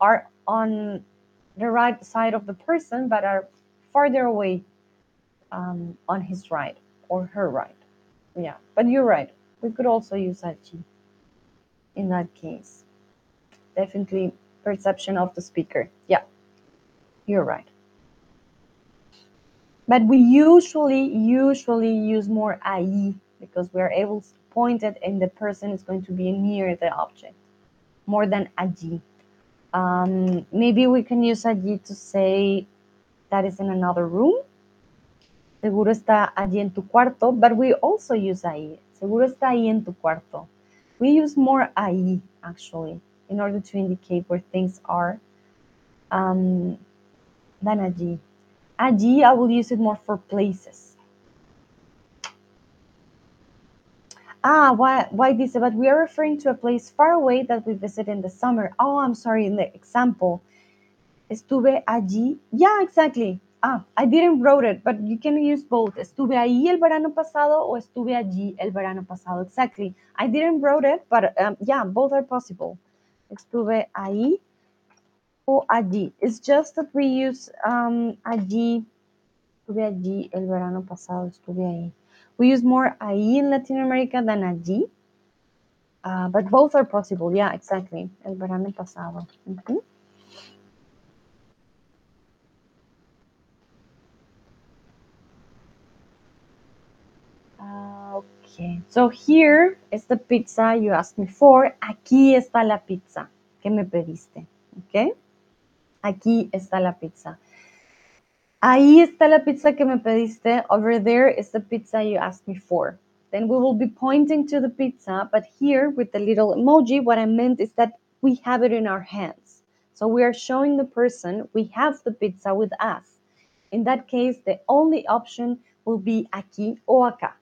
are on the right side of the person, but are farther away um, on his right or her right. Yeah, but you're right. We could also use allí in that case. Definitely perception of the speaker. Yeah, you're right. But we usually, usually use more ahí because we are able to point it and the person is going to be near the object more than allí. Um, maybe we can use allí to say that is in another room. Seguro está allí en tu cuarto, but we also use ahí. Seguro está ahí en tu cuarto. We use more ahí, actually, in order to indicate where things are um, than I will use it more for places. Ah, why, why this? But we are referring to a place far away that we visit in the summer. Oh, I'm sorry, in the example. Estuve allí. Yeah, exactly. Ah, I didn't wrote it, but you can use both. Estuve ahí el verano pasado o estuve allí el verano pasado. Exactly. I didn't wrote it, but um, yeah, both are possible. Estuve ahí o allí. It's just that we use um, allí. Estuve allí el verano pasado, estuve ahí. We use more ahí in Latin America than allí. Uh, but both are possible. Yeah, exactly. El verano pasado. -hmm. Okay. So here is the pizza you asked me for. Aquí está la pizza que me pediste. Okay. Aquí está la pizza. Ahí está la pizza que me pediste. Over there is the pizza you asked me for. Then we will be pointing to the pizza, but here with the little emoji, what I meant is that we have it in our hands. So we are showing the person we have the pizza with us. In that case, the only option will be aquí o acá.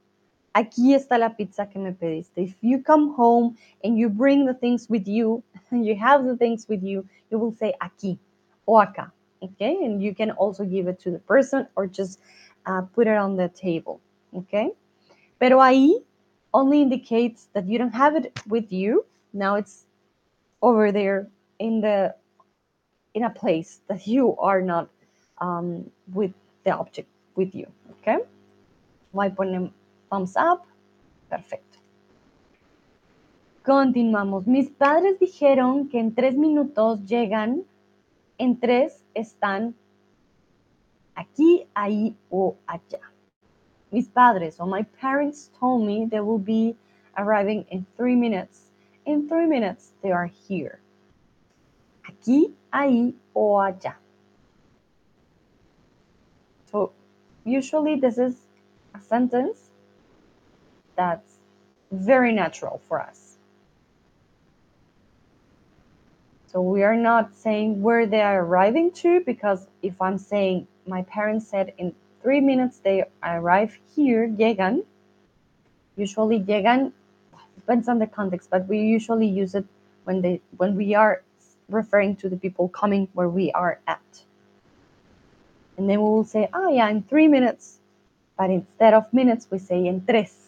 Aquí está la pizza que me pediste. If you come home and you bring the things with you, and you have the things with you, you will say aquí o acá. Okay, and you can also give it to the person or just uh, put it on the table. Okay, pero ahí only indicates that you don't have it with you. Now it's over there in the in a place that you are not um, with the object with you. Okay, why ponen thumbs up? Perfecto. Continuamos. Mis padres dijeron que en tres minutos llegan en tres están aquí, ahí o allá. Mis padres or my parents told me they will be arriving in three minutes. In three minutes, they are here. Aquí, ahí o allá. So, usually this is a sentence that's very natural for us. So we are not saying where they are arriving to because if I'm saying my parents said in three minutes they arrive here, llegan. Usually llegan depends on the context, but we usually use it when they when we are referring to the people coming where we are at. And then we will say, oh yeah, in three minutes. But instead of minutes, we say en tres.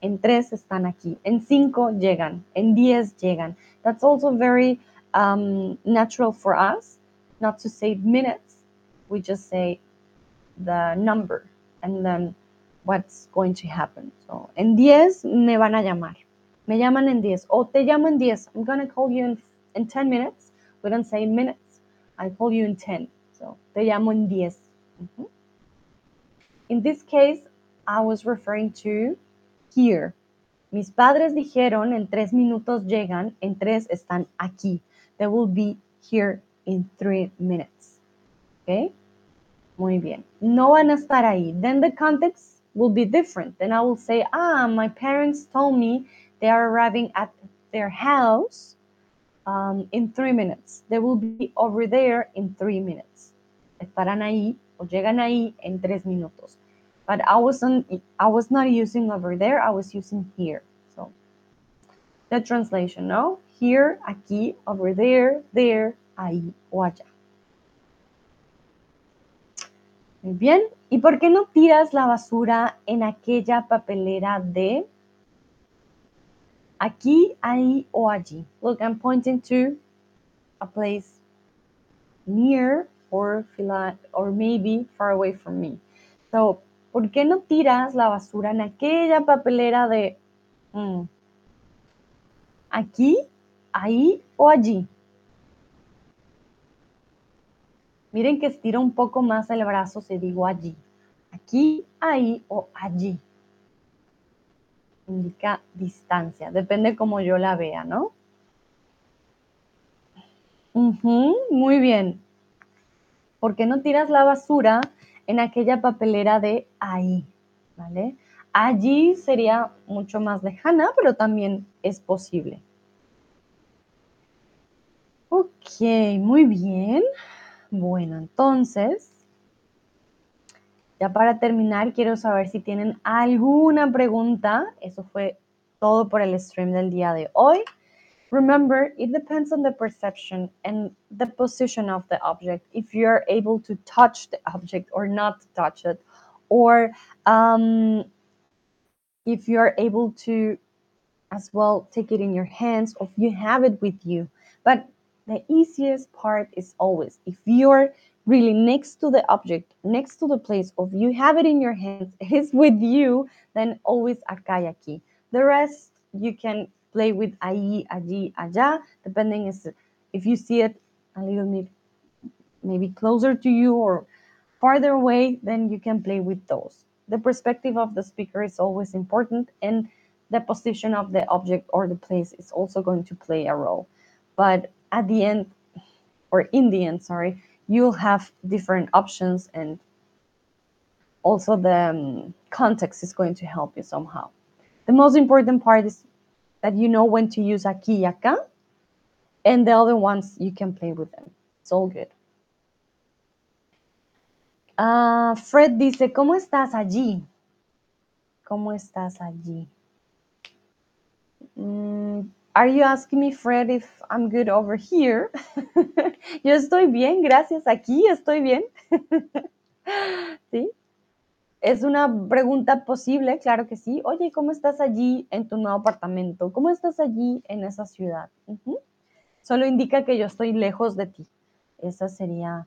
En tres están aquí. En cinco llegan. En diez llegan. That's also very um, natural for us not to say minutes. We just say the number and then what's going to happen. So, en 10 me van a llamar. Me llaman en 10. O te llamo en 10. I'm going to call you in, in 10 minutes. We don't say minutes. I call you in 10. So, te llamo en 10. Mm -hmm. In this case, I was referring to here. Mis padres dijeron en tres minutos llegan, en tres están aquí. They will be here in three minutes. Okay? Muy bien. No van a estar ahí. Then the context will be different. Then I will say, ah, my parents told me they are arriving at their house um, in three minutes. They will be over there in three minutes. Estarán ahí o llegan ahí en tres minutos. But I wasn't I was not using over there, I was using here. So the translation, no? Here, aquí, over there, there, ahí o allá. Muy bien. ¿Y por qué no tiras la basura en aquella papelera de aquí, ahí o allí? Look, I'm pointing to a place near or, or maybe far away from me. So, ¿por qué no tiras la basura en aquella papelera de mm, aquí, ahí o allí? Miren que estiro un poco más el brazo si digo allí. Aquí, ahí o allí. Indica distancia, depende como yo la vea, ¿no? muy bien. ¿Por qué no tiras la basura en aquella papelera de ahí? ¿Vale? Allí sería mucho más lejana, pero también es posible. Ok, muy bien. Bueno, entonces, ya para terminar, quiero saber si tienen alguna pregunta. Eso fue todo por el stream del día de hoy. Remember, it depends on the perception and the position of the object. If you're able to touch the object or not touch it, or um, if you're able to as well take it in your hands, or if you have it with you. But the easiest part is always if you're really next to the object, next to the place of you have it in your hands, it is with you, then always y aquí. The rest you can play with ahí, allí, allá, depending is if you see it a little bit maybe closer to you or farther away, then you can play with those. The perspective of the speaker is always important and the position of the object or the place is also going to play a role. But at the end, or in the end, sorry, you'll have different options and also the um, context is going to help you somehow. The most important part is that you know when to use aquí y acá, and the other ones you can play with them. It's all good. Uh, Fred dice, ¿cómo estás allí? ¿Cómo estás allí? Mm, Are you asking me, Fred, if I'm good over here? Yo estoy bien, gracias. Aquí estoy bien. ¿Sí? Es una pregunta posible, claro que sí. Oye, ¿cómo estás allí en tu nuevo apartamento? ¿Cómo estás allí en esa ciudad? Solo indica que yo estoy lejos de ti. Esa sería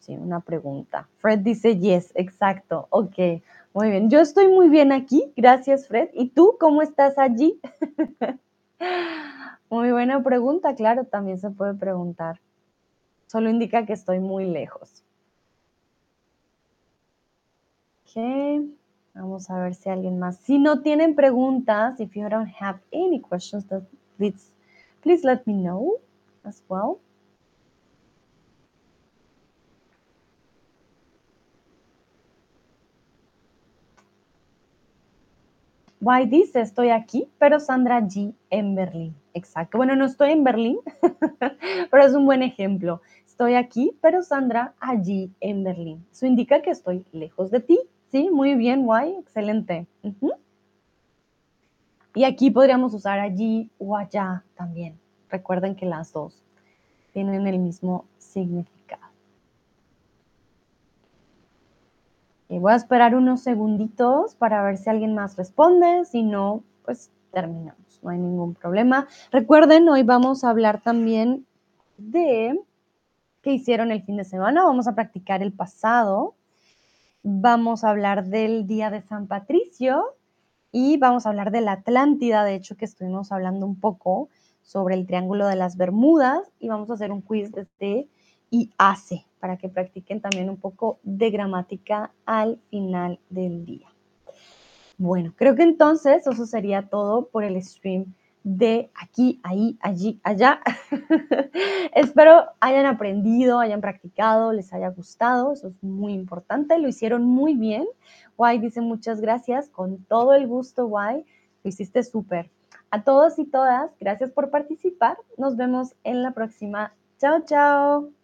sí, una pregunta. Fred dice yes, exacto. Ok, muy bien. Yo estoy muy bien aquí. Gracias, Fred. ¿Y tú cómo estás allí? Muy buena pregunta, claro, también se puede preguntar. Solo indica que estoy muy lejos. Vamos a ver si alguien más. Si no tienen preguntas, if you don't have any questions, please, please let me know as well. Why dice, estoy aquí, pero Sandra G en Berlín. Exacto. Bueno, no estoy en Berlín, pero es un buen ejemplo. Estoy aquí, pero Sandra allí en Berlín. Eso indica que estoy lejos de ti. Sí, muy bien, why, excelente. Y aquí podríamos usar allí o allá también. Recuerden que las dos tienen el mismo significado. voy a esperar unos segunditos para ver si alguien más responde. Si no, pues terminamos. No hay ningún problema. Recuerden, hoy vamos a hablar también de qué hicieron el fin de semana. Vamos a practicar el pasado. Vamos a hablar del Día de San Patricio y vamos a hablar de la Atlántida. De hecho, que estuvimos hablando un poco sobre el Triángulo de las Bermudas y vamos a hacer un quiz de y hace para que practiquen también un poco de gramática al final del día. Bueno, creo que entonces eso sería todo por el stream de aquí, ahí, allí, allá. Espero hayan aprendido, hayan practicado, les haya gustado, eso es muy importante, lo hicieron muy bien. Guay dice muchas gracias, con todo el gusto, Guay, lo hiciste súper. A todos y todas, gracias por participar, nos vemos en la próxima. Chao, chao.